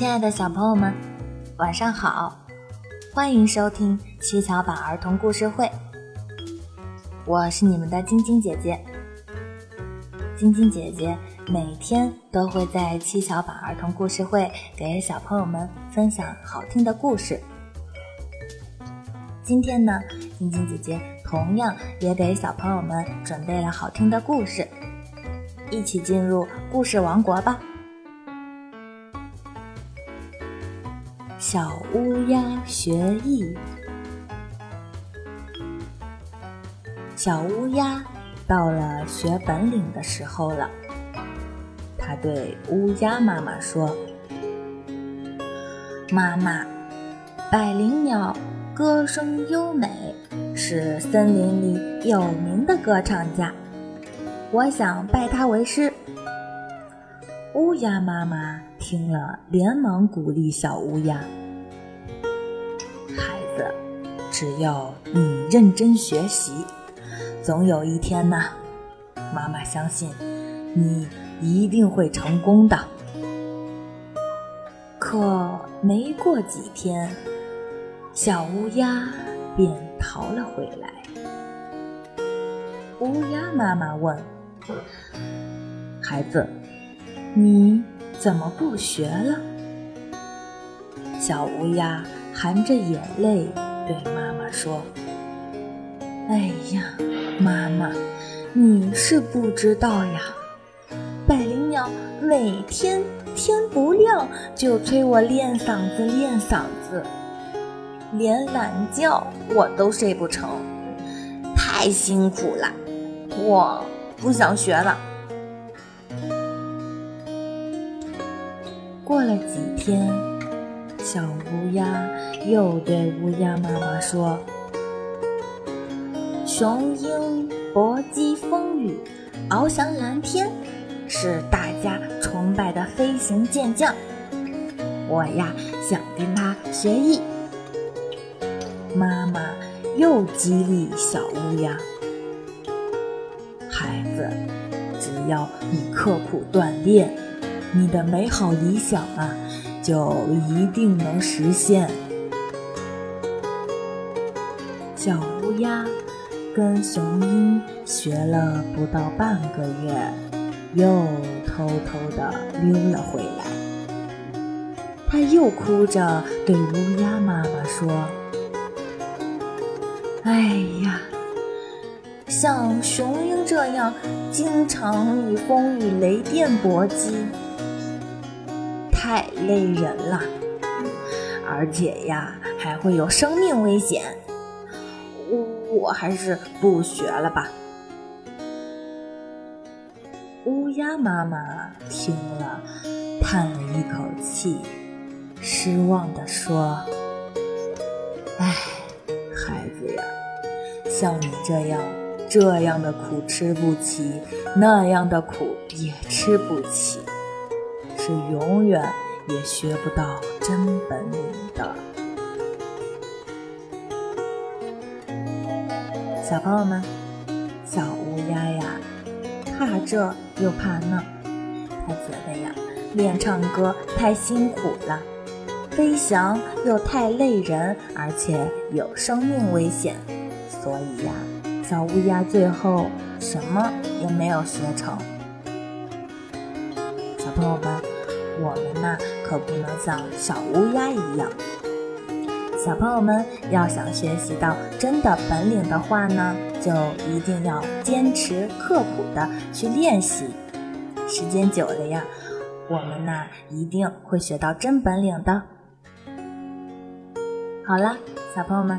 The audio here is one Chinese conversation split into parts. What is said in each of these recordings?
亲爱的小朋友们，晚上好！欢迎收听七巧板儿童故事会，我是你们的晶晶姐姐。晶晶姐姐每天都会在七巧板儿童故事会给小朋友们分享好听的故事。今天呢，晶晶姐姐同样也给小朋友们准备了好听的故事，一起进入故事王国吧！小乌鸦学艺。小乌鸦到了学本领的时候了。它对乌鸦妈妈说：“妈妈，百灵鸟歌声优美，是森林里有名的歌唱家，我想拜它为师。”乌鸦妈妈。听了，连忙鼓励小乌鸦：“，只要你认真学习，总有一天呢，妈妈相信你一定会成功的。”可没过几天，小乌鸦便逃了回来。乌鸦妈妈问：“孩子，你？”怎么不学了？小乌鸦含着眼泪对妈妈说：“哎呀，妈妈，你是不知道呀，百灵鸟每天天不亮就催我练嗓子练嗓子，连懒觉我都睡不成，太辛苦了，我不想学了。”过了几天，小乌鸦又对乌鸦妈妈说：“雄鹰搏击风雨，翱翔蓝天，是大家崇拜的飞行健将。我呀，想跟他学艺。”妈妈又激励小乌鸦：“孩子，只要你刻苦锻炼。”你的美好理想啊，就一定能实现。小乌鸦跟雄鹰学了不到半个月，又偷偷的溜了回来。他又哭着对乌鸦妈妈说：“哎呀，像雄鹰这样经常与风雨雷电搏击。”太累人了，而且呀，还会有生命危险。我我还是不学了吧。乌鸦妈妈听了，叹了一口气，失望地说：“哎，孩子呀，像你这样这样的苦吃不起，那样的苦也吃不起。”是永远也学不到真本领的。小朋友们，小乌鸦呀，怕这又怕那，他觉得呀，练唱歌太辛苦了，飞翔又太累人，而且有生命危险，所以呀，小乌鸦最后什么也没有学成。小朋友们。我们呢，可不能像小乌鸦一样。小朋友们要想学习到真的本领的话呢，就一定要坚持刻苦的去练习。时间久了呀，我们呢一定会学到真本领的。好了，小朋友们，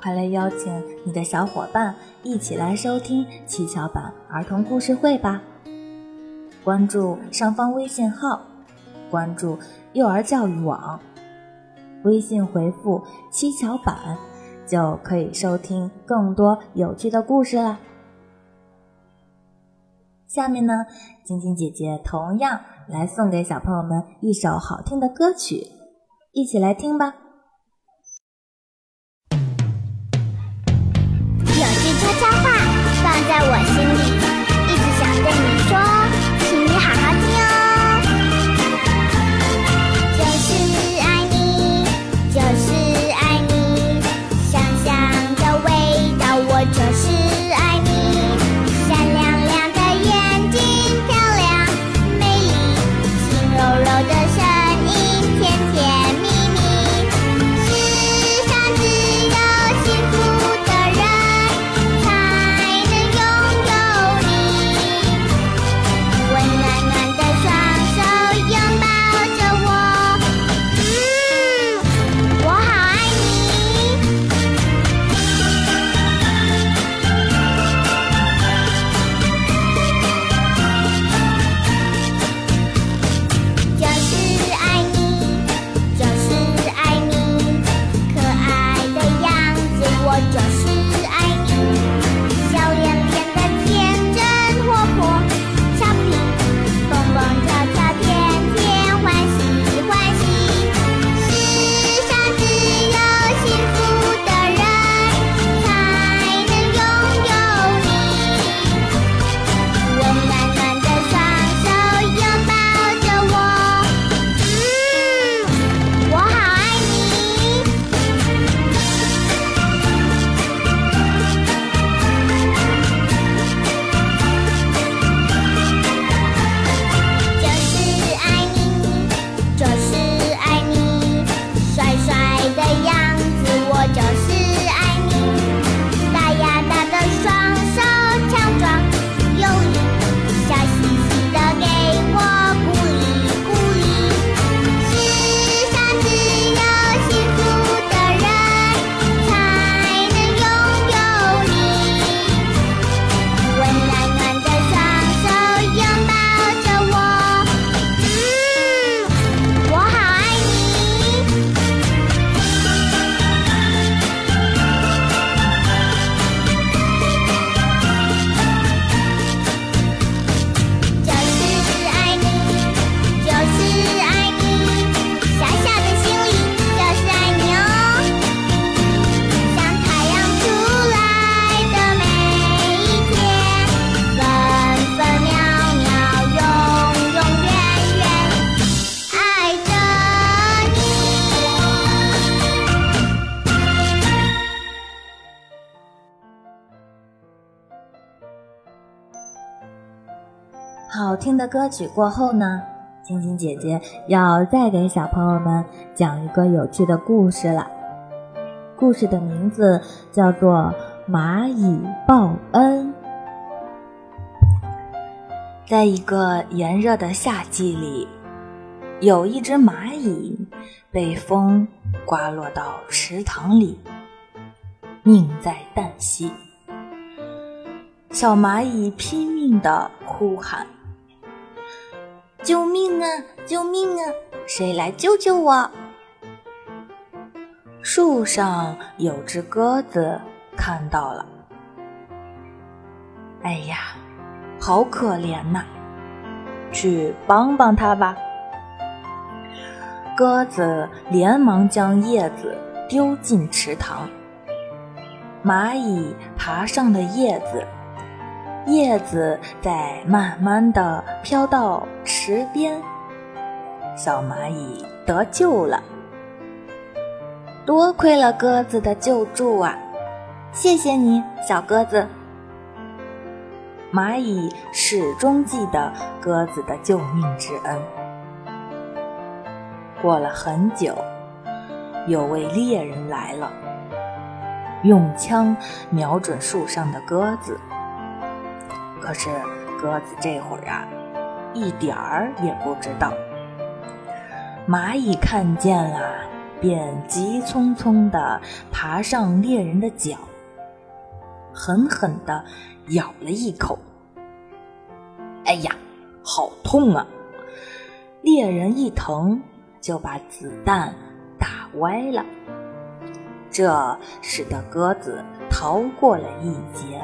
快来邀请你的小伙伴一起来收听七巧板儿童故事会吧！关注上方微信号。关注幼儿教育网，微信回复“七巧板”，就可以收听更多有趣的故事啦。下面呢，晶晶姐姐同样来送给小朋友们一首好听的歌曲，一起来听吧。听的歌曲过后呢，晶晶姐姐要再给小朋友们讲一个有趣的故事了。故事的名字叫做《蚂蚁报恩》。在一个炎热的夏季里，有一只蚂蚁被风刮落到池塘里，命在旦夕。小蚂蚁拼命地呼喊：“救命啊！救命啊！谁来救救我？”树上有只鸽子看到了，哎呀！好可怜呐，去帮帮他吧。鸽子连忙将叶子丢进池塘，蚂蚁爬上了叶子，叶子在慢慢的飘到池边，小蚂蚁得救了。多亏了鸽子的救助啊！谢谢你，小鸽子。蚂蚁始终记得鸽子的救命之恩。过了很久，有位猎人来了，用枪瞄准树上的鸽子。可是鸽子这会儿啊，一点儿也不知道。蚂蚁看见了，便急匆匆地爬上猎人的脚。狠狠地咬了一口，哎呀，好痛啊！猎人一疼就把子弹打歪了，这使得鸽子逃过了一劫，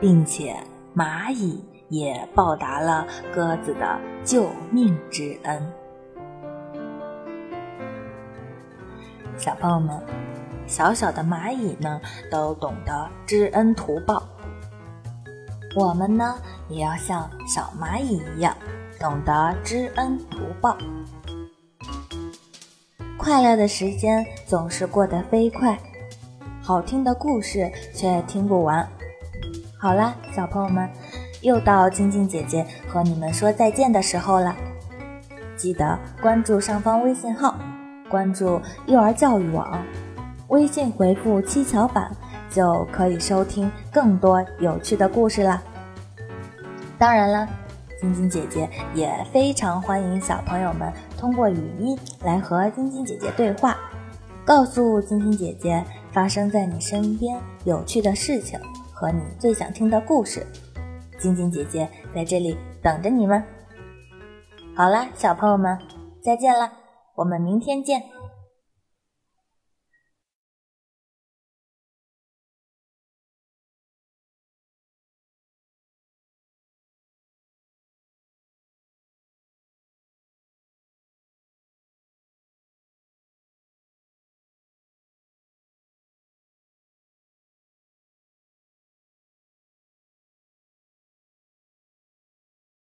并且蚂蚁也报答了鸽子的救命之恩。小朋友们。小小的蚂蚁呢，都懂得知恩图报。我们呢，也要像小蚂蚁一样，懂得知恩图报。快乐的时间总是过得飞快，好听的故事却听不完。好啦，小朋友们，又到晶晶姐姐和你们说再见的时候了。记得关注上方微信号，关注幼儿教育网。微信回复“七巧板”就可以收听更多有趣的故事啦。当然了，晶晶姐姐也非常欢迎小朋友们通过语音来和晶晶姐姐对话，告诉晶晶姐姐发生在你身边有趣的事情和你最想听的故事。晶晶姐姐在这里等着你们。好啦，小朋友们，再见啦，我们明天见。